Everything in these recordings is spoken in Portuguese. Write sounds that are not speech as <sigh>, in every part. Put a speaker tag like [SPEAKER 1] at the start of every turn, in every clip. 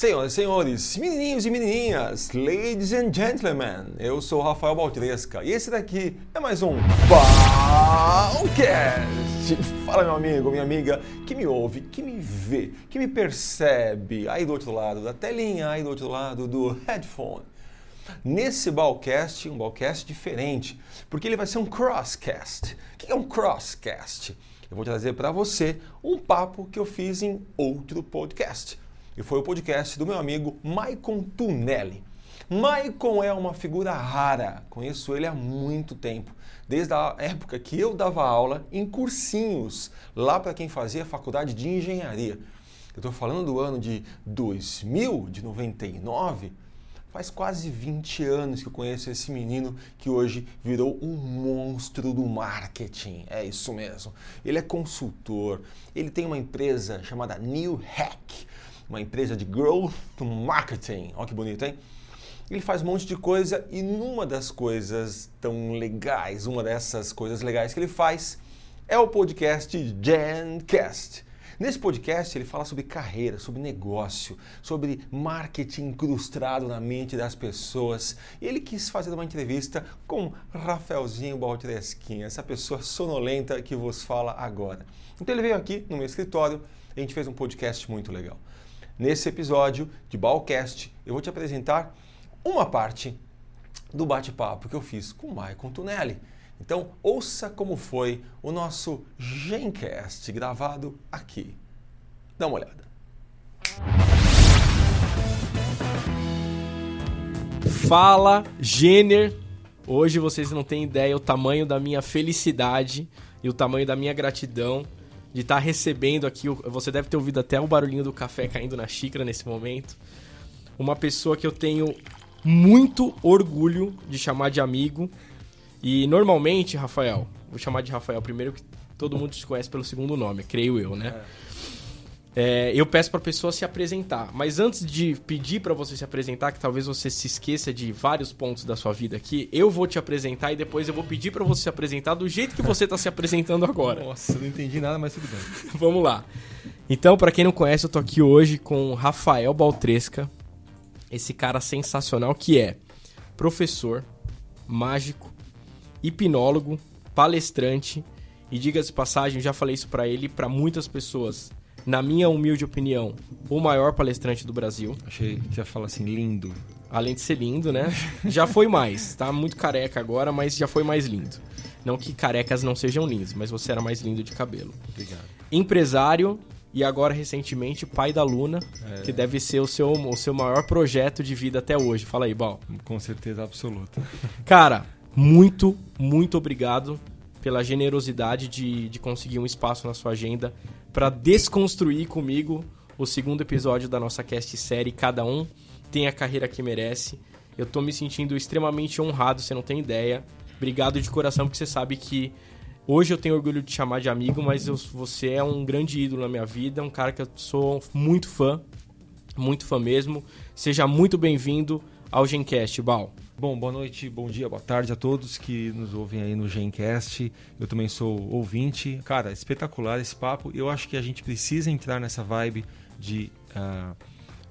[SPEAKER 1] Senhoras e senhores, menininhos e menininhas, ladies and gentlemen, eu sou Rafael Baltresca e esse daqui é mais um Balcast. Fala meu amigo, minha amiga, que me ouve, que me vê, que me percebe aí do outro lado da telinha, aí do outro lado do headphone. Nesse Balcast, um Balcast diferente, porque ele vai ser um crosscast. O que é um crosscast? Eu vou trazer para você um papo que eu fiz em outro podcast e foi o podcast do meu amigo Maicon Tunelli. Maicon é uma figura rara, conheço ele há muito tempo, desde a época que eu dava aula em cursinhos, lá para quem fazia faculdade de engenharia. Eu estou falando do ano de 2000, de 99. Faz quase 20 anos que eu conheço esse menino que hoje virou um monstro do marketing. É isso mesmo. Ele é consultor, ele tem uma empresa chamada New Hack uma empresa de growth marketing. Olha que bonito, hein? Ele faz um monte de coisa e numa das coisas tão legais, uma dessas coisas legais que ele faz é o podcast Gencast. Nesse podcast ele fala sobre carreira, sobre negócio, sobre marketing incrustado na mente das pessoas. E ele quis fazer uma entrevista com Rafaelzinho Baltresquinha, essa pessoa sonolenta que vos fala agora. Então ele veio aqui no meu escritório e a gente fez um podcast muito legal. Nesse episódio de Balcast, eu vou te apresentar uma parte do bate-papo que eu fiz com o Maicon Tunelli. Então, ouça como foi o nosso Gencast gravado aqui. Dá uma olhada.
[SPEAKER 2] Fala, Gêner! Hoje vocês não têm ideia o tamanho da minha felicidade e o tamanho da minha gratidão de estar tá recebendo aqui. Você deve ter ouvido até o barulhinho do café caindo na xícara nesse momento. Uma pessoa que eu tenho muito orgulho de chamar de amigo. E normalmente, Rafael, vou chamar de Rafael primeiro, que todo mundo te conhece pelo segundo nome, creio eu, né? É. É, eu peço para a pessoa se apresentar. Mas antes de pedir para você se apresentar, que talvez você se esqueça de vários pontos da sua vida aqui, eu vou te apresentar e depois eu vou pedir para você se apresentar do jeito que você está se apresentando agora.
[SPEAKER 1] Nossa, não entendi nada, mas tudo bem. <laughs>
[SPEAKER 2] Vamos lá. Então, para quem não conhece, eu tô aqui hoje com Rafael Baltresca, esse cara sensacional que é professor, mágico, hipnólogo, palestrante e diga-se passagem, já falei isso para ele para muitas pessoas na minha humilde opinião, o maior palestrante do Brasil.
[SPEAKER 1] Achei que ia falar assim, lindo.
[SPEAKER 2] Além de ser lindo, né? Já foi mais. Tá muito careca agora, mas já foi mais lindo. Não que carecas não sejam lindos, mas você era mais lindo de cabelo.
[SPEAKER 1] Obrigado.
[SPEAKER 2] Empresário e agora recentemente pai da Luna, é... que deve ser o seu, o seu maior projeto de vida até hoje. Fala aí, Bal.
[SPEAKER 1] Com certeza absoluta. <laughs>
[SPEAKER 2] Cara, muito, muito obrigado pela generosidade de, de conseguir um espaço na sua agenda para desconstruir comigo o segundo episódio da nossa cast série Cada Um tem a carreira que merece. Eu tô me sentindo extremamente honrado, você não tem ideia. Obrigado de coração, porque você sabe que hoje eu tenho orgulho de te chamar de amigo, mas eu, você é um grande ídolo na minha vida, um cara que eu sou muito fã, muito fã mesmo. Seja muito bem-vindo ao Gencast, Bal.
[SPEAKER 1] Bom, boa noite, bom dia, boa tarde a todos que nos ouvem aí no Gencast. Eu também sou ouvinte. Cara, espetacular esse papo. Eu acho que a gente precisa entrar nessa vibe de, uh,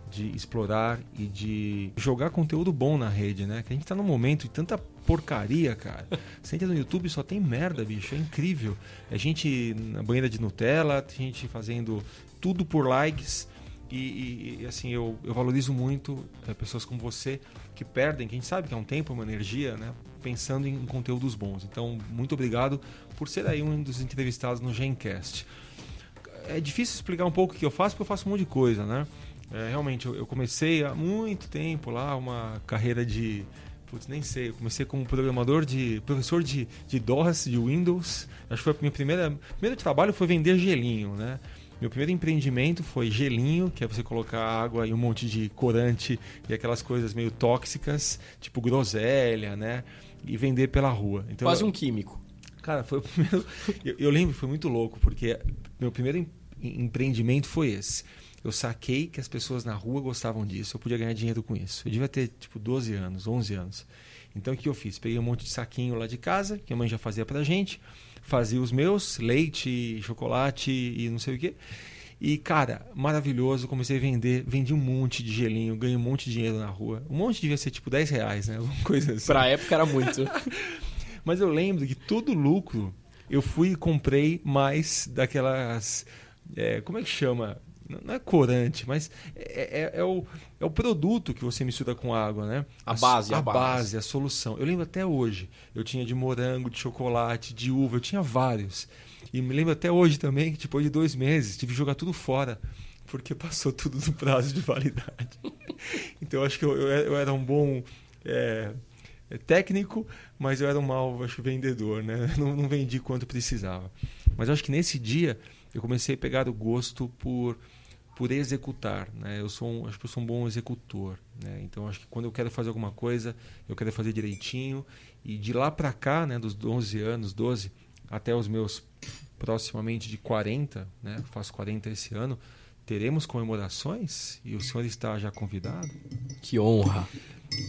[SPEAKER 1] de explorar e de jogar conteúdo bom na rede, né? Que a gente tá num momento de tanta porcaria, cara. <laughs> Você entra no YouTube só tem merda, bicho. É incrível. É gente na banheira de Nutella, gente fazendo tudo por likes e, e, assim, eu, eu valorizo muito é, pessoas como você que perdem, que a gente sabe que é um tempo, uma energia, né? Pensando em, em conteúdos bons. Então, muito obrigado por ser aí um dos entrevistados no Gencast. É difícil explicar um pouco o que eu faço, porque eu faço um monte de coisa, né? É, realmente, eu, eu, comecei há muito tempo lá uma carreira de. Putz, nem sei. Eu comecei como programador de. professor de, de DOS, de Windows. Acho que foi a minha primeira. primeiro trabalho foi vender gelinho, né? Meu primeiro empreendimento foi gelinho, que é você colocar água e um monte de corante e aquelas coisas meio tóxicas, tipo groselha, né? E vender pela rua.
[SPEAKER 2] Então, Quase um químico.
[SPEAKER 1] Cara, foi o primeiro. <laughs> eu, eu lembro, foi muito louco, porque meu primeiro em, empreendimento foi esse. Eu saquei que as pessoas na rua gostavam disso, eu podia ganhar dinheiro com isso. Eu devia ter, tipo, 12 anos, 11 anos. Então, o que eu fiz? Peguei um monte de saquinho lá de casa, que a mãe já fazia pra gente fazia os meus, leite, chocolate e não sei o quê. E, cara, maravilhoso. Comecei a vender, vendi um monte de gelinho, ganhei um monte de dinheiro na rua. Um monte devia ser tipo 10 reais, né? <laughs> Alguma coisa assim.
[SPEAKER 2] Pra época era muito. <laughs>
[SPEAKER 1] Mas eu lembro que todo lucro eu fui e comprei mais daquelas. É, como é que chama? Não é corante, mas é, é, é, o, é o produto que você mistura com água, né?
[SPEAKER 2] A base,
[SPEAKER 1] a,
[SPEAKER 2] a
[SPEAKER 1] base.
[SPEAKER 2] base.
[SPEAKER 1] a solução. Eu lembro até hoje. Eu tinha de morango, de chocolate, de uva, eu tinha vários. E me lembro até hoje também que depois de dois meses tive que jogar tudo fora porque <laughs> passou tudo no prazo de validade. <laughs> então eu acho que eu, eu era um bom é, técnico, mas eu era um mau acho, vendedor, né? <laughs> Não, não vendi quanto precisava. Mas eu acho que nesse dia eu comecei a pegar o gosto por por executar, né? Eu sou um, acho que eu sou um bom executor, né? Então acho que quando eu quero fazer alguma coisa, eu quero fazer direitinho e de lá para cá, né, dos 11 anos, 12 até os meus proximamente de 40, né? Faço 40 esse ano. Teremos comemorações e o senhor está já convidado.
[SPEAKER 2] Que honra!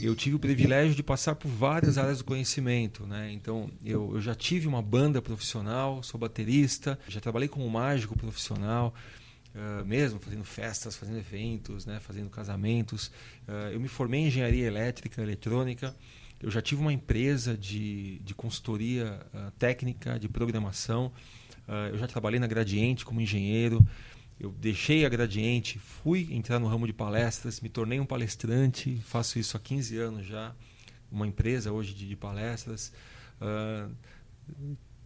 [SPEAKER 1] Eu tive o privilégio de passar por várias áreas do conhecimento, né? Então, eu, eu já tive uma banda profissional, sou baterista, já trabalhei como mágico profissional, Uh, mesmo fazendo festas, fazendo eventos, né, fazendo casamentos. Uh, eu me formei em engenharia elétrica, eletrônica. Eu já tive uma empresa de, de consultoria uh, técnica, de programação. eu já trabalhei na Gradiente como engenheiro. Eu deixei a Gradiente, fui entrar no ramo de palestras, me tornei um palestrante. Faço isso há 15 anos já. Uma empresa hoje de, de palestras.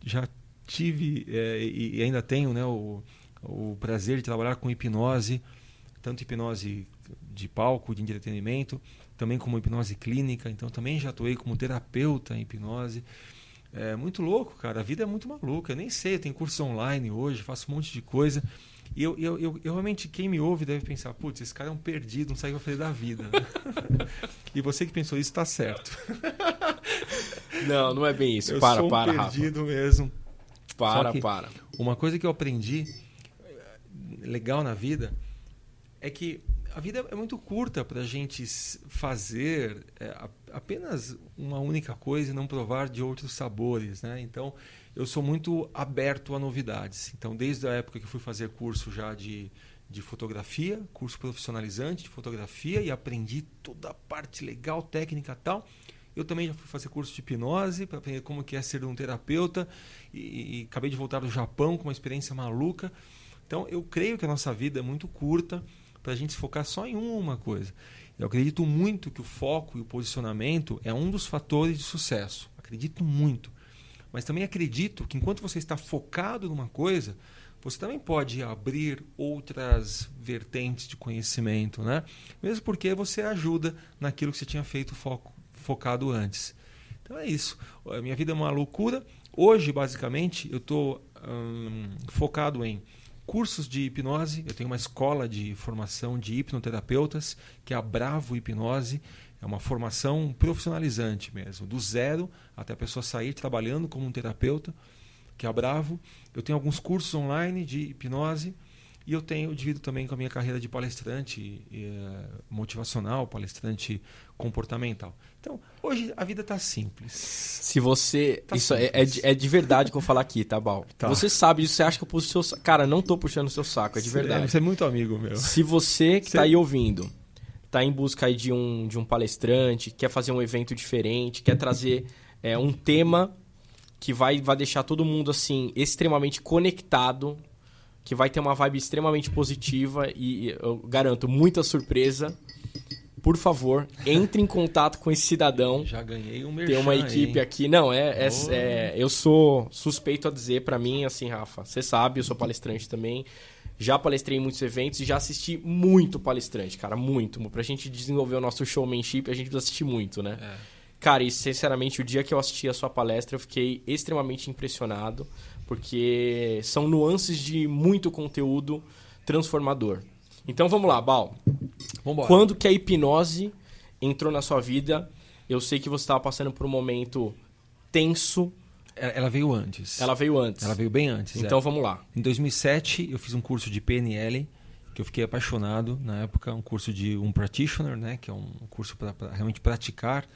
[SPEAKER 1] já tive eh, e ainda tenho né, o o prazer de trabalhar com hipnose, tanto hipnose de palco, de entretenimento, também como hipnose clínica. Então também já atuei como terapeuta em hipnose. É muito louco, cara. A vida é muito maluca. Eu nem sei, eu tenho cursos online hoje, faço um monte de coisa. E eu, eu, eu, eu realmente, quem me ouve deve pensar, putz, esse cara é um perdido, não sabe o que fazer da vida. <laughs> e você que pensou isso está certo. <laughs>
[SPEAKER 2] não, não é bem isso.
[SPEAKER 1] Eu
[SPEAKER 2] para,
[SPEAKER 1] sou um
[SPEAKER 2] para,
[SPEAKER 1] perdido
[SPEAKER 2] Rafa.
[SPEAKER 1] mesmo.
[SPEAKER 2] Para, para.
[SPEAKER 1] Uma coisa que eu aprendi legal na vida é que a vida é muito curta para a gente fazer é, apenas uma única coisa e não provar de outros sabores, né? Então, eu sou muito aberto a novidades. Então, desde a época que fui fazer curso já de, de fotografia, curso profissionalizante de fotografia e aprendi toda a parte legal, técnica tal, eu também já fui fazer curso de hipnose para aprender como que é ser um terapeuta e, e acabei de voltar do Japão com uma experiência maluca. Então, eu creio que a nossa vida é muito curta para a gente se focar só em uma coisa. Eu acredito muito que o foco e o posicionamento é um dos fatores de sucesso. Acredito muito. Mas também acredito que enquanto você está focado numa coisa, você também pode abrir outras vertentes de conhecimento, né? Mesmo porque você ajuda naquilo que você tinha feito foco, focado antes. Então é isso. A minha vida é uma loucura. Hoje, basicamente, eu estou hum, focado em cursos de hipnose. Eu tenho uma escola de formação de hipnoterapeutas, que é a Bravo Hipnose. É uma formação profissionalizante mesmo, do zero até a pessoa sair trabalhando como um terapeuta, que é a Bravo. Eu tenho alguns cursos online de hipnose e eu tenho eu divido também com a minha carreira de palestrante eh, motivacional, palestrante comportamental. Então, hoje a vida está simples.
[SPEAKER 2] Se você.
[SPEAKER 1] Tá
[SPEAKER 2] isso é, é, de, é de verdade que eu vou falar aqui, tá, Bal?
[SPEAKER 1] Tá.
[SPEAKER 2] Você sabe disso, você acha que eu puxo o seu saco. Cara, não tô puxando o seu saco, é de verdade.
[SPEAKER 1] Você é muito amigo meu.
[SPEAKER 2] Se você que
[SPEAKER 1] Você-
[SPEAKER 2] tá aí ouvindo, tá em busca aí de um, de um palestrante, quer fazer um evento diferente, quer trazer é, um tema que vai, vai deixar todo mundo assim extremamente conectado, que vai ter uma vibe extremamente positiva e eu garanto muita surpresa. Por favor, entre em contato com esse cidadão.
[SPEAKER 1] Já ganhei um merchan
[SPEAKER 2] Tem uma equipe
[SPEAKER 1] aí.
[SPEAKER 2] aqui. Não, é, é-
[SPEAKER 1] Oh.
[SPEAKER 2] é- Eu sou suspeito a dizer pra mim, assim, Rafa. Você sabe, eu sou palestrante também. Já palestrei em muitos eventos e já assisti muito palestrante, cara. Muito. Pra gente desenvolver o nosso showmanship, a gente precisa assistir muito, né?
[SPEAKER 1] É.
[SPEAKER 2] Cara, e sinceramente, o dia que eu assisti a sua palestra, eu fiquei extremamente impressionado, porque são nuances de muito conteúdo transformador. Então vamos lá, Bal.
[SPEAKER 1] Vambora.
[SPEAKER 2] Quando que a hipnose entrou na sua vida? Eu sei que você estava passando por um momento tenso.
[SPEAKER 1] Ela veio antes.
[SPEAKER 2] Ela veio antes.
[SPEAKER 1] Ela veio bem antes.
[SPEAKER 2] Então
[SPEAKER 1] é.
[SPEAKER 2] vamos lá.
[SPEAKER 1] Em 2007, eu fiz um curso de PNL, que eu fiquei apaixonado na época, um curso de um practitioner, né, que é um curso para realmente praticar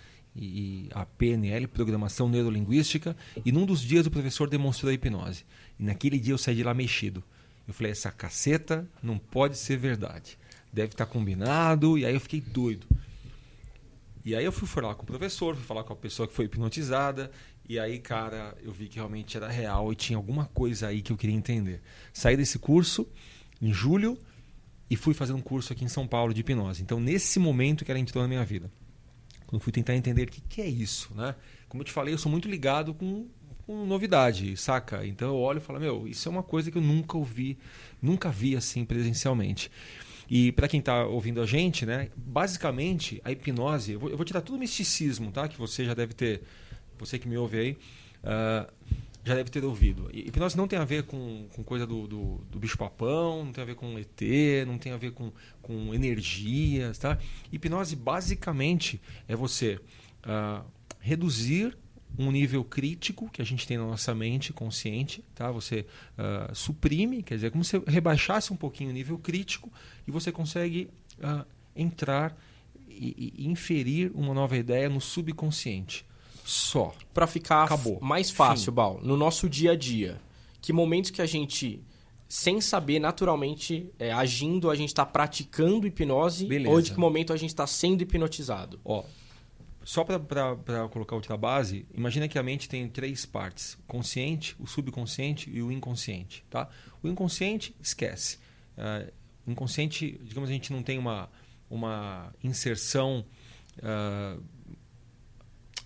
[SPEAKER 1] e, a PNL, programação neurolinguística, e num dos dias o professor demonstrou a hipnose. E naquele dia eu saí de lá mexido. Eu falei, essa caceta não pode ser verdade. Deve estar tá combinado. E aí eu fiquei doido. E aí eu fui falar com o professor, fui falar com a pessoa que foi hipnotizada. E aí, cara, eu vi que realmente era real e tinha alguma coisa aí que eu queria entender. Saí desse curso em julho e fui fazer um curso aqui em São Paulo de hipnose. Então, nesse momento que ela entrou na minha vida. Quando fui tentar entender o que, que é isso, né? Como eu te falei, eu sou muito ligado com, com novidade, saca? Então eu olho e falo, meu, isso é uma coisa que eu nunca ouvi, nunca vi assim presencialmente. E para quem está ouvindo a gente, né, basicamente a hipnose, eu vou, eu vou, todo o misticismo, tá? Que você já deve ter, você que me ouve aí, uh, já deve ter ouvido. Hipnose não tem a ver com, com coisa do, do, do bicho-papão, não tem a ver com ET, não tem a ver com, com energias. Tá? Hipnose, basicamente, é você uh, reduzir um nível crítico que a gente tem na nossa mente consciente, tá? Você uh, suprime, quer dizer, como se rebaixasse um pouquinho o nível crítico e você consegue uh, entrar e, e, inferir uma nova ideia no subconsciente só.
[SPEAKER 2] Para ficar Acabou. mais fácil, Fim. Bal, no nosso dia a dia, que momentos que a gente, sem saber, naturalmente, é, agindo, a gente está praticando hipnose Beleza. ou de que momento a gente está sendo hipnotizado?
[SPEAKER 1] Ó, só para colocar outra base, imagina que a mente tem três partes: consciente, o subconsciente e o inconsciente. Tá? O inconsciente, esquece. Uh, inconsciente, digamos, a gente não tem uma, uma inserção uh,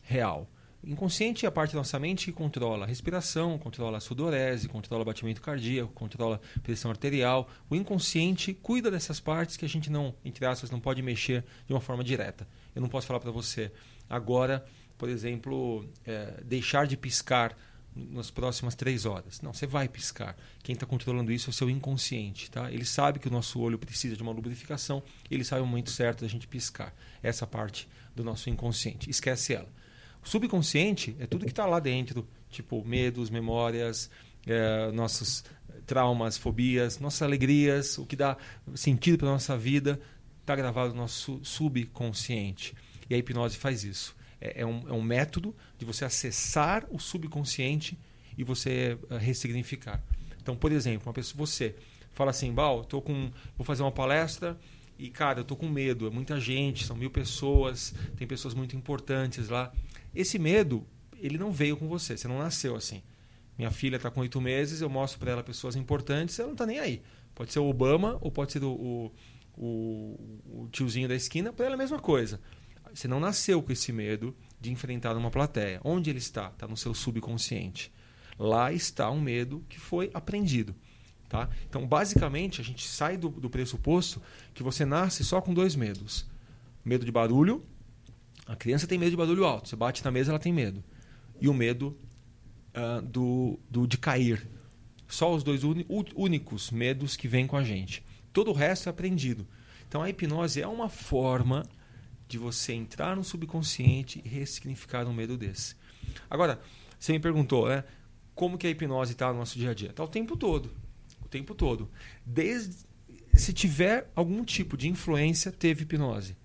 [SPEAKER 1] real. Inconsciente é a parte da nossa mente que controla a respiração, controla a sudorese, controla o batimento cardíaco, controla a pressão arterial. O inconsciente cuida dessas partes que a gente não, entre aspas, não pode mexer de uma forma direta. Eu não posso falar para você agora, por exemplo, é, deixar de piscar nas próximas três horas. Não, você vai piscar. Quem está controlando isso é o seu inconsciente. Tá? Ele sabe que o nosso olho precisa de uma lubrificação, ele sabe o momento certo da gente piscar. Essa parte do nosso inconsciente. Esquece ela. Subconsciente é tudo que está lá dentro, tipo medos, memórias, é, nossos traumas, fobias, nossas alegrias, o que dá sentido para nossa vida, está gravado no nosso subconsciente. E a hipnose faz isso. É, é, um, é um método de você acessar o subconsciente e você uh, ressignificar. Então, por exemplo, uma pessoa, você fala assim, Bal, tô com, vou fazer uma palestra e cara, eu tô com medo, é muita gente, são mil pessoas, tem pessoas muito importantes lá. Esse medo, ele não veio com você, você não nasceu assim. Minha filha está com oito meses, eu mostro para ela pessoas importantes, ela não está nem aí. Pode ser o Obama ou pode ser o, o, o, tiozinho da esquina, para ela é a mesma coisa. Você não nasceu com esse medo de enfrentar uma plateia. Onde ele está? Está no seu subconsciente. Lá está um medo que foi aprendido. Tá? Então, basicamente, a gente sai do, do pressuposto que você nasce só com dois medos: medo de barulho a criança tem medo de barulho alto. Você bate na mesa, ela tem medo. E o medo uh, do, do, de cair. Só os dois únicos medos que vêm com a gente. Todo o resto é aprendido. Então a hipnose é uma forma de você entrar no subconsciente e ressignificar um medo desse. Agora, você me perguntou, né? Como que a hipnose está no nosso dia a dia? Está o tempo todo. O tempo todo. Desde se tiver algum tipo de influência, teve hipnose.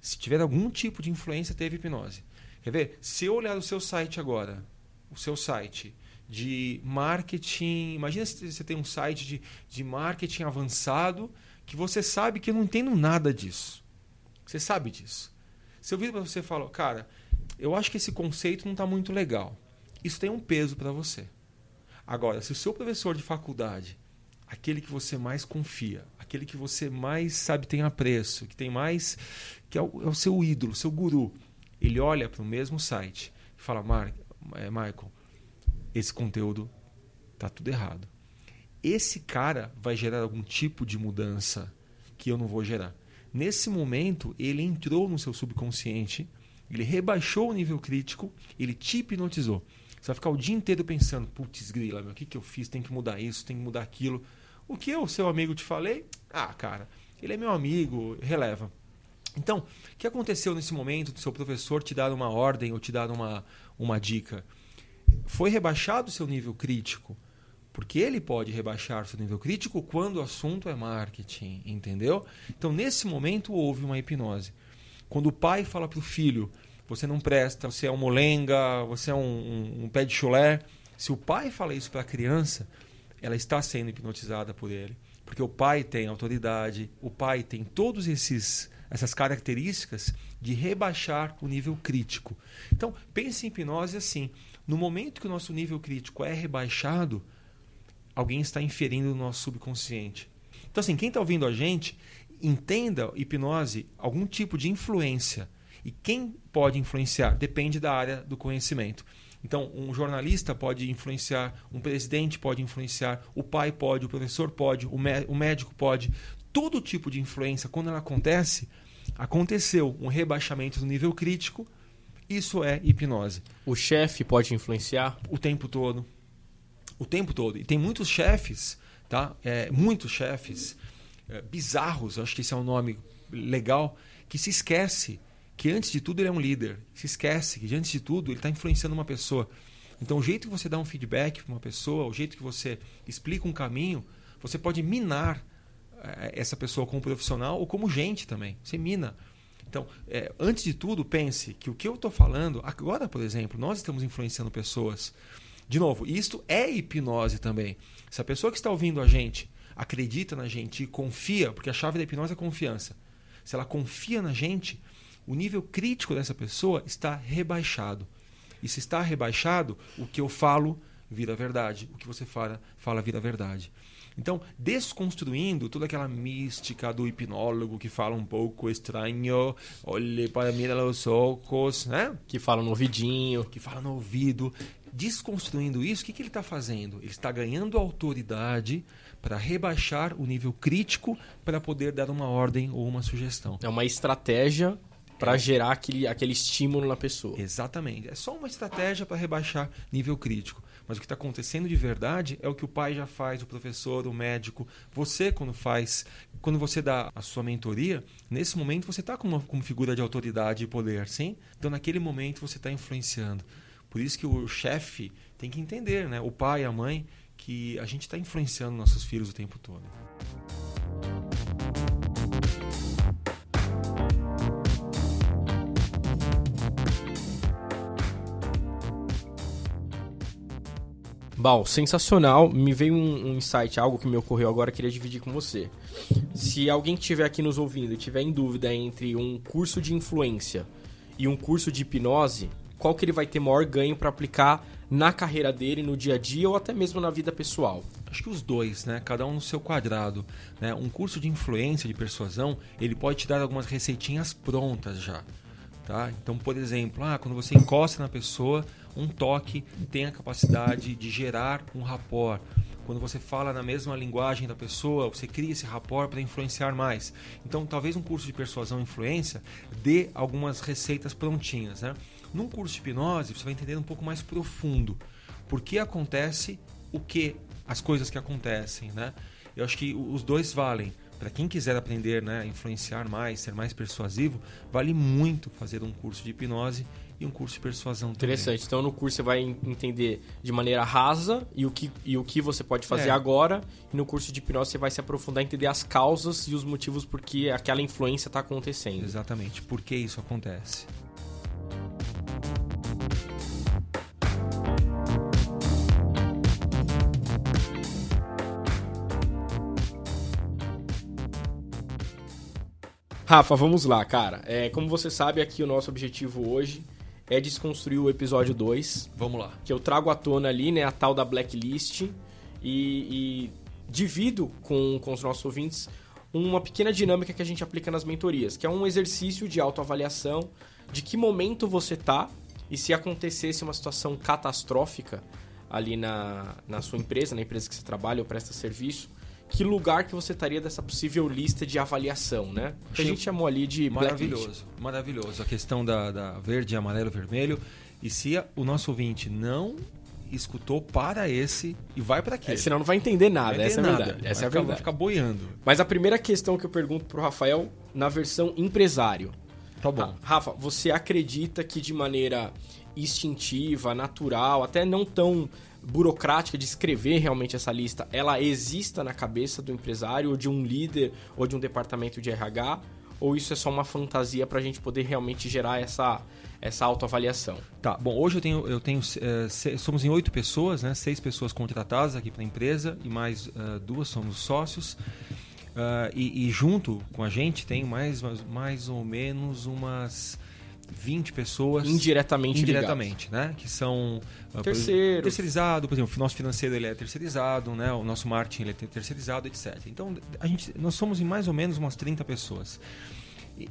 [SPEAKER 1] Se tiver algum tipo de influência, teve hipnose. Quer ver? Se eu olhar o seu site agora, o seu site de marketing, imagina se você tem um site de, de marketing avançado que você sabe que eu não entendo nada disso. Você sabe disso. Se eu vir para você e falar, cara, eu acho que esse conceito não está muito legal. Isso tem um peso para você. Agora, se o seu professor de faculdade, aquele que você mais confia, aquele que você mais sabe tem apreço, que tem mais. que é o, é o seu ídolo, seu guru. Ele olha para o mesmo site e fala: Mar, é, Michael, esse conteúdo tá tudo errado. Esse cara vai gerar algum tipo de mudança que eu não vou gerar. Nesse momento, ele entrou no seu subconsciente, ele rebaixou o nível crítico, ele te hipnotizou. Você vai ficar o dia inteiro pensando: putz, grila, meu, o que, que eu fiz? Tem que mudar isso, tem que mudar aquilo. O que eu, seu amigo, te falei? Ah, cara, ele é meu amigo, releva. Então, o que aconteceu nesse momento do seu professor te dar uma ordem ou te dar uma, uma dica? Foi rebaixado o seu nível crítico, porque ele pode rebaixar o seu nível crítico quando o assunto é marketing, entendeu? Então, nesse momento, houve uma hipnose. Quando o pai fala para o filho, você não presta, você é um molenga, você é um, um, um pé de chulé. Se o pai fala isso para a criança, ela está sendo hipnotizada por ele. Porque o pai tem autoridade, o pai tem todos esses essas características de rebaixar o nível crítico. Então, pense em hipnose assim: no momento que o nosso nível crítico é rebaixado, alguém está inferindo no nosso subconsciente. Então, assim, quem está ouvindo a gente, entenda hipnose algum tipo de influência. E quem pode influenciar? Depende da área do conhecimento. Então, um jornalista pode influenciar, um presidente pode influenciar, o pai pode, o professor pode, o, o médico pode. Todo tipo de influência, quando ela acontece, aconteceu um rebaixamento do nível crítico, isso é hipnose.
[SPEAKER 2] O chefe pode influenciar?
[SPEAKER 1] O tempo todo. O tempo todo. E tem muitos chefes, tá? É, muitos chefes é, bizarros, acho que esse é um nome legal, que se esquece que antes de tudo ele é um líder. Se esquece que antes de tudo ele está influenciando uma pessoa. Então o jeito que você dá um feedback para uma pessoa, o jeito que você explica um caminho, você pode minar é, essa pessoa como profissional ou como gente também. Você mina. Então, é, antes de tudo, pense que o que eu estou falando, agora, por exemplo, nós estamos influenciando pessoas. De novo, isto é hipnose também. Se a pessoa que está ouvindo a gente acredita na gente e confia, porque a chave da hipnose é confiança. Se ela confia na gente, o nível crítico dessa pessoa está rebaixado. E se está rebaixado, o que eu falo vira verdade. O que você fala, fala vira verdade. Então, desconstruindo toda aquela mística do hipnólogo que fala um pouco estranho, olhe para mim nos olhos, né?
[SPEAKER 2] Que fala no ouvidinho.
[SPEAKER 1] Que fala no ouvido. Desconstruindo isso, o que, que ele está fazendo? Ele está ganhando autoridade para rebaixar o nível crítico para poder dar uma ordem ou uma sugestão.
[SPEAKER 2] É uma estratégia para é. gerar aquele, aquele estímulo na pessoa.
[SPEAKER 1] Exatamente. É só uma estratégia para rebaixar nível crítico. Mas o que está acontecendo de verdade é o que o pai já faz, o professor, o médico. Você, quando faz, quando você dá a sua mentoria, nesse momento você está como, como figura de autoridade e poder, sim? Então, naquele momento, você está influenciando. Por isso que o chefe tem que entender, né? o pai, a mãe, que a gente está influenciando nossos filhos o tempo todo.
[SPEAKER 2] Bal, sensacional. Me veio um, um, insight, algo que me ocorreu agora, queria dividir com você. Se alguém que estiver aqui nos ouvindo e tiver em dúvida entre um curso de influência e um curso de hipnose, qual que ele vai ter maior ganho para aplicar na carreira dele, no dia a dia ou até mesmo na vida pessoal?
[SPEAKER 1] Acho que os dois, né? Cada um no seu quadrado. Né? Um curso de influência, de persuasão, ele pode te dar algumas receitinhas prontas já. Tá? Então, por exemplo, ah, quando você encosta na pessoa, um toque tem a capacidade de gerar um rapport. Quando você fala na mesma linguagem da pessoa, você cria esse rapport para influenciar mais. Então, talvez um curso de persuasão e influência dê algumas receitas prontinhas. Né? Num curso de hipnose, você vai entender um pouco mais profundo por que acontece o que, as coisas que acontecem. Né? Eu acho que os dois valem para quem quiser aprender né, influenciar mais, ser mais persuasivo, vale muito fazer um curso de hipnose e um curso de persuasão
[SPEAKER 2] Interessante. Então no curso você vai entender de maneira rasa e o que, e o que você pode fazer é. agora. E no curso de hipnose você vai se aprofundar entender as causas e os motivos por que aquela influência está acontecendo.
[SPEAKER 1] Exatamente. Por que isso acontece?
[SPEAKER 2] Rafa, vamos lá, cara. É, como você sabe, aqui o nosso objetivo hoje é desconstruir o episódio 2.
[SPEAKER 1] Vamos lá.
[SPEAKER 2] Que eu trago à tona ali, né, a tal da blacklist e, e divido com, com os nossos ouvintes uma pequena dinâmica que a gente aplica nas mentorias, que é um exercício de autoavaliação de que momento você tá e se acontecesse uma situação catastrófica ali na, na sua empresa, na empresa que você trabalha ou presta serviço, que lugar que você estaria dessa possível lista de avaliação, né? Que a gente chamou ali de
[SPEAKER 1] maravilhoso,
[SPEAKER 2] blacklist.
[SPEAKER 1] maravilhoso. A questão da, da verde, amarelo, vermelho. E se o nosso ouvinte não escutou para esse e vai para aquele. É,
[SPEAKER 2] senão não vai entender nada, vai essa é a verdade. Essa vai é a
[SPEAKER 1] ficar,
[SPEAKER 2] verdade.
[SPEAKER 1] Vai ficar boiando.
[SPEAKER 2] Mas a primeira questão que eu pergunto pro Rafael, na versão empresário.
[SPEAKER 1] Tá bom.
[SPEAKER 2] Rafa, você acredita que de maneira instintiva, natural, até não tão burocrática de escrever realmente essa lista, ela exista na cabeça do empresário ou de um líder ou de um departamento de RH? ou isso é só uma fantasia para a gente poder realmente gerar essa, essa autoavaliação?
[SPEAKER 1] Tá, bom, hoje eu tenho, eu tenho é, seis, somos em oito pessoas, né? Seis pessoas contratadas aqui para a empresa e mais uh, duas somos sócios. Uh, e, e, junto com a gente tem mais, mais, mais ou menos umas 20 pessoas
[SPEAKER 2] indiretamente
[SPEAKER 1] indiretamente né? Que são
[SPEAKER 2] ah, terceiros.
[SPEAKER 1] terceirizado por exemplo o nosso financeiro ele é terceirizado né? O nosso marketing ele é terceirizado etc então a gente nós somos em mais ou menos umas 30 pessoas.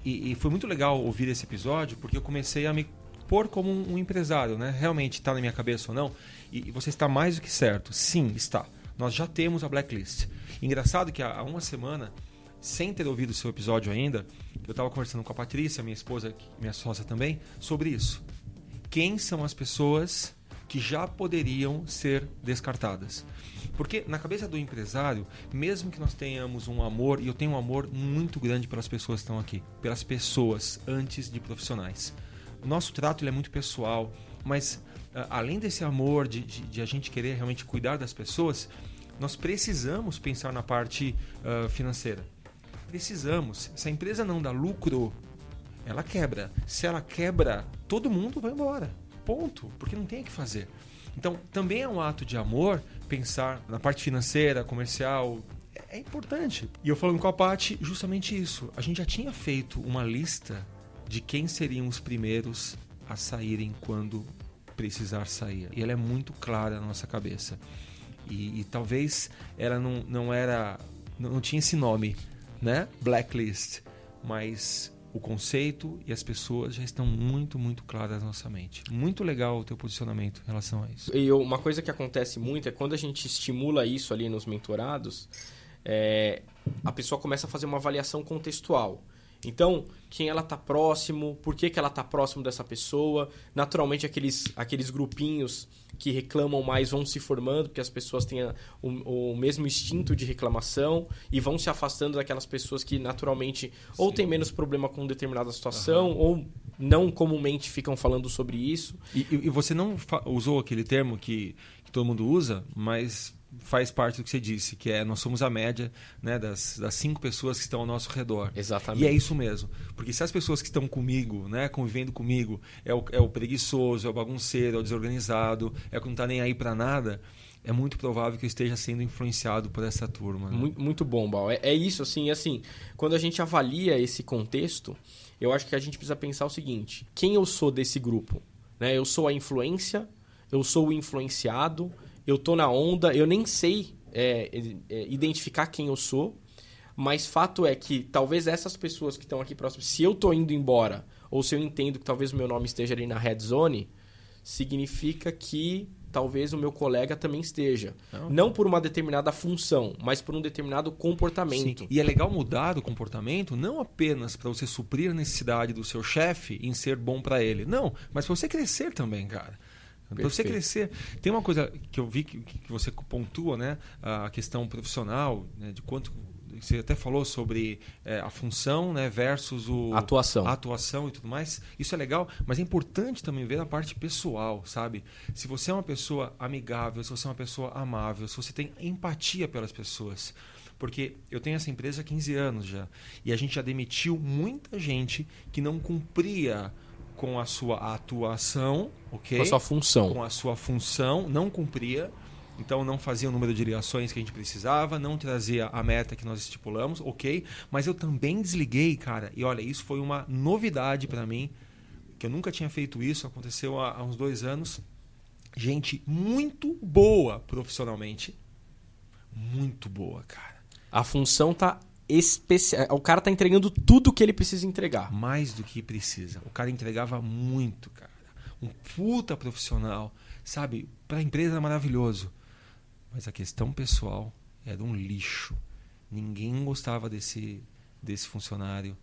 [SPEAKER 1] E, e foi muito legal ouvir esse episódio porque eu comecei a me pôr como um, um empresário né? Realmente está na minha cabeça ou não? E, e você está mais do que certo. Sim está. Nós já temos a blacklist. Engraçado que há, há uma semana sem ter ouvido o seu episódio ainda, eu estava conversando com a Patrícia, minha esposa, minha sócia também, sobre isso. Quem são as pessoas que já poderiam ser descartadas? Porque na cabeça do empresário, mesmo que nós tenhamos um amor, e eu tenho um amor muito grande pelas pessoas que estão aqui, pelas pessoas antes de profissionais. O nosso trato ele é muito pessoal, mas além desse amor de, de, de a gente querer realmente cuidar das pessoas, nós precisamos pensar na parte uh, financeira precisamos. Se a empresa não dá lucro, ela quebra. Se ela quebra, todo mundo vai embora. Ponto. Porque não tem o que fazer. Então, também é um ato de amor pensar na parte financeira, comercial. É, é importante. E eu falando com a Paty, justamente isso. A gente já tinha feito uma lista de quem seriam os primeiros a saírem quando precisar sair. E ela é muito clara na nossa cabeça. E, e talvez ela não, não era. Não, não tinha esse nome né? Blacklist, mas o conceito e as pessoas já estão muito, muito claras na nossa mente. Muito legal o teu posicionamento em relação a isso.
[SPEAKER 2] E uma coisa que acontece muito é quando a gente estimula isso ali nos mentorados, é, a pessoa começa a fazer uma avaliação contextual. Então, quem ela está próximo, por que, que ela está próximo dessa pessoa. Naturalmente, aqueles, aqueles grupinhos que reclamam mais vão se formando, porque as pessoas têm o, o mesmo instinto de reclamação e vão se afastando daquelas pessoas que naturalmente Sim. ou têm menos problema com determinada situação uhum. ou não comumente ficam falando sobre isso.
[SPEAKER 1] E, e você não usou aquele termo que, que todo mundo usa, mas faz parte do que você disse, que é nós somos a média né, das, das cinco pessoas que estão ao nosso redor.
[SPEAKER 2] Exatamente.
[SPEAKER 1] E é isso mesmo. Porque se as pessoas que estão comigo, né, convivendo comigo, é o, é o preguiçoso, é o bagunceiro, é o desorganizado, é o que não está nem aí para nada, é muito provável que eu esteja sendo influenciado por essa turma. Né?
[SPEAKER 2] Muito, muito, bom, Bal. É, é isso, assim, assim, quando a gente avalia esse contexto, eu acho que a gente precisa pensar o seguinte: quem eu sou desse grupo? Né? Eu sou a influência, eu sou o influenciado, eu tô na onda, eu nem sei é, é, identificar quem eu sou, mas fato é que talvez essas pessoas que estão aqui próximas, se eu tô indo embora, ou se eu entendo que talvez o meu nome esteja ali na red zone, significa que talvez o meu colega também esteja. Não, não por uma determinada função, mas por um determinado comportamento. Sim.
[SPEAKER 1] E é legal mudar o comportamento não apenas para você suprir a necessidade do seu chefe em ser bom para ele. Não, mas para você crescer também, cara. Para você crescer. Tem uma coisa que eu vi que, que você pontua, né? A questão profissional, né? de quanto. Você até falou sobre é, a função né, versus o,
[SPEAKER 2] atuação.
[SPEAKER 1] a atuação e tudo mais. Isso é legal, mas é importante também ver a parte pessoal, sabe? Se você é uma pessoa amigável, se você é uma pessoa amável, se você tem empatia pelas pessoas. Porque eu tenho essa empresa há 15 anos já. E a gente já demitiu muita gente que não cumpria com a sua atuação, ok?
[SPEAKER 2] Com a sua função.
[SPEAKER 1] Com a sua função, não cumpria. Então não fazia o número de ligações que a gente precisava, não trazia a meta que nós estipulamos, ok? Mas eu também desliguei, cara. E olha, isso foi uma novidade para mim, que eu nunca tinha feito isso. Aconteceu há, há uns dois anos. Gente muito boa profissionalmente, muito boa, cara.
[SPEAKER 2] A função tá especial. O cara tá entregando tudo que ele precisa entregar.
[SPEAKER 1] Mais do que precisa. O cara entregava muito, cara. Um puta profissional. Sabe? Pra empresa é maravilhoso. Mas a questão pessoal era um lixo. Ninguém gostava desse, desse funcionário.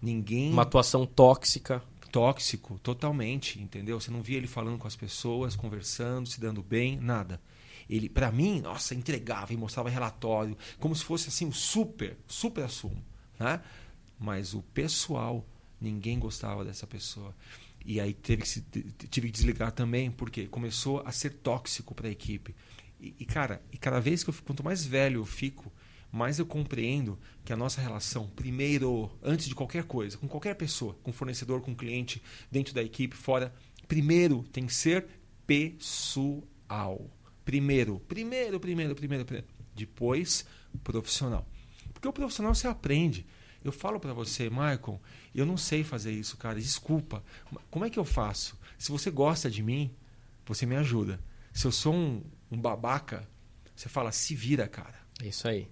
[SPEAKER 1] Ninguém.
[SPEAKER 2] Uma atuação tóxica.
[SPEAKER 1] Tóxico, totalmente, entendeu? Você não via ele falando com as pessoas, conversando, se dando bem, nada. Ele, para mim, nossa, entregava e mostrava relatório, como se fosse assim, um super, super assumo, né? Mas o pessoal, ninguém gostava dessa pessoa. E aí teve que se, tive que desligar também, porque começou a ser tóxico para a equipe. E, e, cara, e cada vez que eu quanto mais velho eu fico, mais eu compreendo que a nossa relação, primeiro, antes de qualquer coisa, com qualquer pessoa, com fornecedor, com cliente, dentro da equipe, fora, primeiro tem que ser pessoal. Primeiro, primeiro, primeiro, primeiro, primeiro. Depois, profissional. Porque o profissional você aprende. Eu falo para você, Michael, eu não sei fazer isso, cara, desculpa. Como é que eu faço? Se você gosta de mim, você me ajuda. Se eu sou um, um babaca, você fala, se vira, cara.
[SPEAKER 2] É isso aí.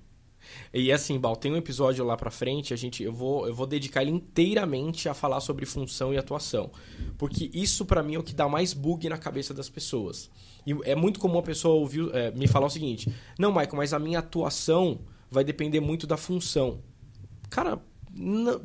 [SPEAKER 2] E assim, Bal, tem um episódio lá pra frente, a gente, eu vou, eu vou dedicar ele inteiramente a falar sobre função e atuação. Porque isso para mim é o que dá mais bug na cabeça das pessoas. E é muito comum a pessoa ouvir, é, me falar o seguinte: Não, Michael, mas a minha atuação vai depender muito da função. Cara,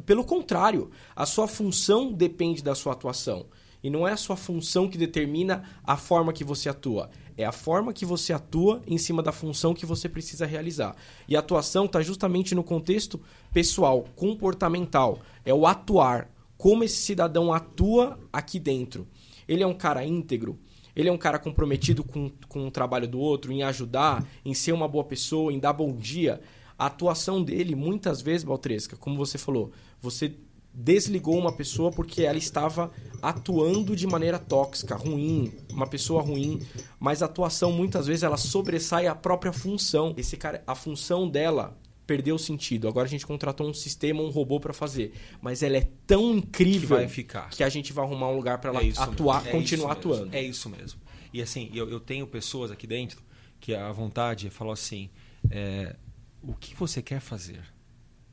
[SPEAKER 2] pelo contrário, a sua função depende da sua atuação. E não é a sua função que determina a forma que você atua. É a forma que você atua em cima da função que você precisa realizar. E a atuação está justamente no contexto pessoal, comportamental. É o atuar. Como esse cidadão atua aqui dentro. Ele é um cara íntegro, ele é um cara comprometido com, com o trabalho do outro, em ajudar, em ser uma boa pessoa, em dar bom dia. A atuação dele, muitas vezes, Baltresca, como você falou, você desligou uma pessoa porque ela estava atuando de maneira tóxica, ruim, uma pessoa ruim, mas a atuação muitas vezes ela sobressai a própria função. Esse cara, a função dela perdeu o sentido. Agora a gente contratou um sistema, um robô para fazer, mas ela é tão incrível
[SPEAKER 1] que,
[SPEAKER 2] que a gente vai arrumar um lugar para ela é atuar,
[SPEAKER 1] é
[SPEAKER 2] continuar atuando.
[SPEAKER 1] É isso mesmo. E assim, eu, eu tenho pessoas aqui dentro que a vontade falou assim: é, o que você quer fazer?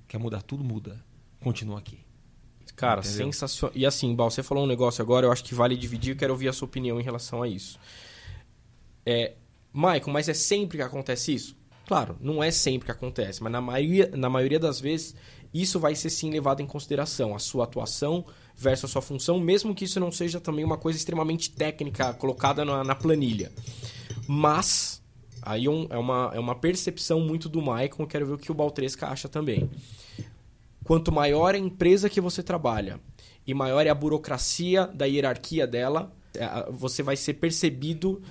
[SPEAKER 1] Quer mudar tudo? Muda. Continua aqui.
[SPEAKER 2] Cara, sensacional. E assim, Bal, você falou um negócio agora, eu acho que vale dividir, eu quero ouvir a sua opinião em relação a isso. É, Michael, mas é sempre que acontece isso? Claro, não é sempre que acontece, mas na maioria, na maioria das vezes isso vai ser sim levado em consideração, a sua atuação versus a sua função, mesmo que isso não seja também uma coisa extremamente técnica colocada na, na planilha. Mas, aí um, é, uma, é uma percepção muito do Michael, eu quero ver o que o Baltresca acha também. Quanto maior a empresa que você trabalha e maior é a burocracia da hierarquia dela, é, você vai ser percebido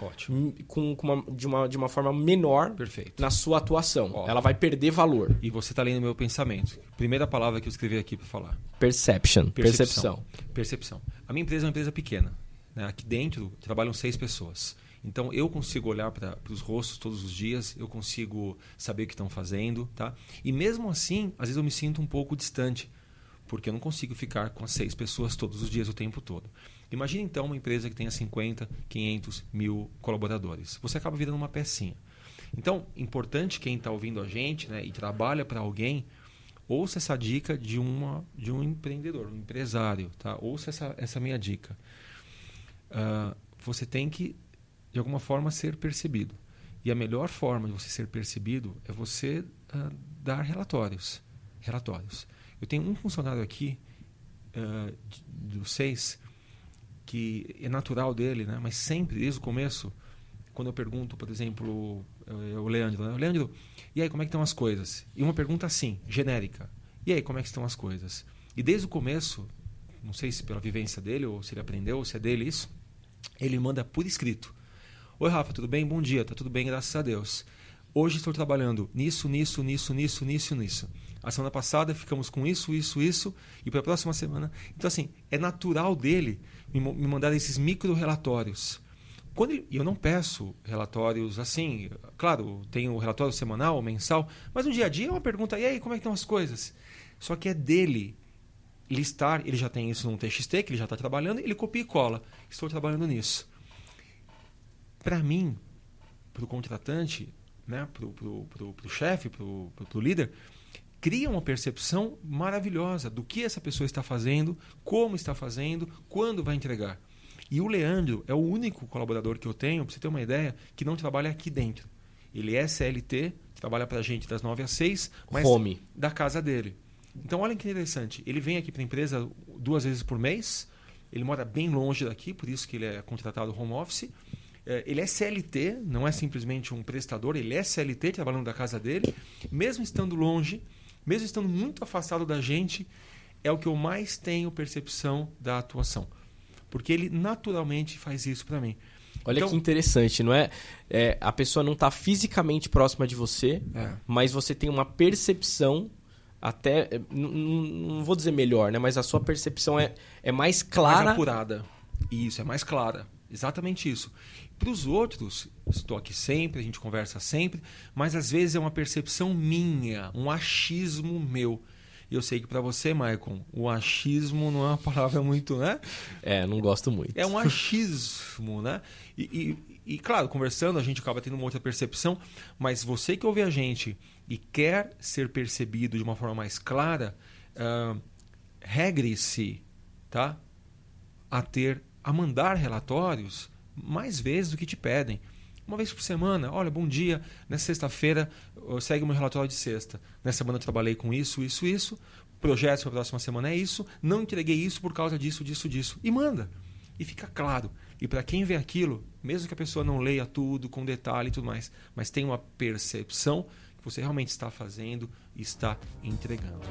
[SPEAKER 2] com, com uma, de, uma, de uma forma menor
[SPEAKER 1] Perfeito.
[SPEAKER 2] na sua atuação. Ótimo. Ela vai perder valor.
[SPEAKER 1] E você está lendo meu pensamento. Primeira palavra que eu escrevi aqui para falar.
[SPEAKER 2] Perception.
[SPEAKER 1] Percepção. Percepção. A minha empresa é uma empresa pequena. Né? Aqui dentro trabalham seis pessoas. Então eu consigo olhar para os rostos todos os dias, eu consigo saber o que estão fazendo, tá? E mesmo assim, às vezes eu me sinto um pouco distante, porque eu não consigo ficar com as seis pessoas todos os dias o tempo todo. Imagine então uma empresa que tenha 50, 500, mil colaboradores. Você acaba virando uma pecinha. Então, importante quem está ouvindo a gente né, e trabalha para alguém, ouça essa dica de, uma, de um empreendedor, um empresário. Tá? Ouça essa, essa minha dica. Uh, você tem que de alguma forma ser percebido. E a melhor forma de você ser percebido é você uh, dar relatórios. Relatórios. Eu tenho um funcionário aqui uh, dos seis que é natural dele, né? Mas sempre desde o começo, quando eu pergunto, por exemplo, eh, o Leandro, né? Leandro, e aí como é que estão as coisas? E uma pergunta assim, genérica. E aí como é que estão as coisas? E desde o começo, não sei se pela vivência dele ou se ele aprendeu, ou se é dele isso, ele manda por escrito Oi, Rafa, tudo bem? Bom dia, tá tudo bem, graças a Deus. Hoje estou trabalhando nisso, nisso, nisso, nisso, nisso, nisso. A semana passada ficamos com isso, isso, isso, e para a próxima semana. Então, assim, é natural dele me, mandar esses micro relatórios. Quando ele, eu não peço relatórios assim, claro, tem o relatório semanal, mensal, mas no dia a dia é uma pergunta, e aí, como é que estão as coisas? Só que é dele listar, ele já tem isso num TXT, que ele já está trabalhando, ele copia e cola. Estou trabalhando nisso para mim, para o contratante, né, para o chefe, para o líder, cria uma percepção maravilhosa do que essa pessoa está fazendo, como está fazendo, quando vai entregar. E o Leandro é o único colaborador que eu tenho, para você ter uma ideia, que não trabalha aqui dentro. Ele é CLT, trabalha para a gente das 9 às 6, mas
[SPEAKER 2] Home.
[SPEAKER 1] da casa dele. Então, olha que interessante. Ele vem aqui para a empresa duas vezes por mês. Ele mora bem longe daqui, por isso que ele é contratado home office. É, ele é CLT, não é simplesmente um prestador, ele é CLT trabalhando da casa dele, mesmo estando longe, mesmo estando muito afastado da gente, é o que eu mais tenho percepção da atuação. Porque ele naturalmente faz isso para mim.
[SPEAKER 2] Olha
[SPEAKER 1] Então-
[SPEAKER 2] que interessante, não é? É, A pessoa não está fisicamente próxima de você,
[SPEAKER 3] É.
[SPEAKER 2] mas você tem uma percepção até. n- Não vou dizer melhor, né? Mas a sua percepção é, é mais
[SPEAKER 3] mais
[SPEAKER 2] clara.
[SPEAKER 3] apurada. Isso, é mais clara. Exatamente isso. Para os outros, estou aqui sempre, a gente conversa sempre, mas às vezes é uma percepção minha, um achismo meu. E eu sei que para você, Maicon, o achismo não é uma palavra muito, né?
[SPEAKER 2] É, não gosto muito.
[SPEAKER 3] É um achismo, né? E, e- e, claro, conversando, a gente acaba tendo uma outra percepção, mas você que ouve a gente e quer ser percebido de uma forma mais clara, ah, regre-se, tá? A ter, a mandar relatórios mais vezes do que te pedem. Uma vez por semana, olha, bom dia, nessa sexta-feira segue meu relatório de sexta. Nessa semana eu trabalhei com isso, isso, isso. Projetos para a próxima semana é isso. Não entreguei isso por causa disso, disso, disso. E manda. E fica claro. E para quem vê aquilo, mesmo que a pessoa não leia tudo com detalhe e tudo mais, mas tem uma percepção que você realmente está fazendo e está entregando.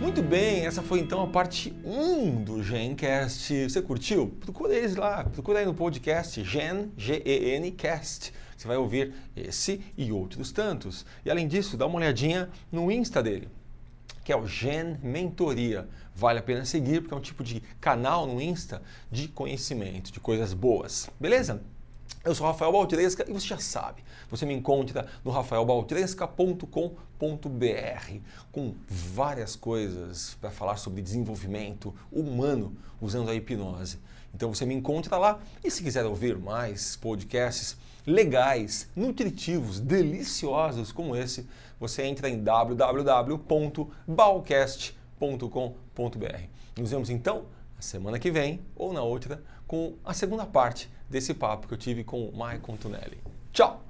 [SPEAKER 1] Muito bem, essa foi então a parte 1 do Gencast. Você curtiu? Procura eles lá, procura aí no podcast Gen, G-E-N Cast. Você vai ouvir esse e outros tantos. E além disso, dá uma olhadinha no Insta dele, que é o Gen Mentoria. Vale a pena seguir, porque é um tipo de canal no Insta de conhecimento, de coisas boas. Beleza? Eu sou Rafael Baltresca e você já sabe, você me encontra no rafaelbaltresca.com.br com várias coisas para falar sobre desenvolvimento humano usando a hipnose. Então você me encontra lá e se quiser ouvir mais podcasts legais, nutritivos, deliciosos como esse, você entra em www.balcast.com.br. Nos vemos então na semana que vem ou na outra com a segunda parte desse papo que eu tive com o Maicon Tunelli. Tchau!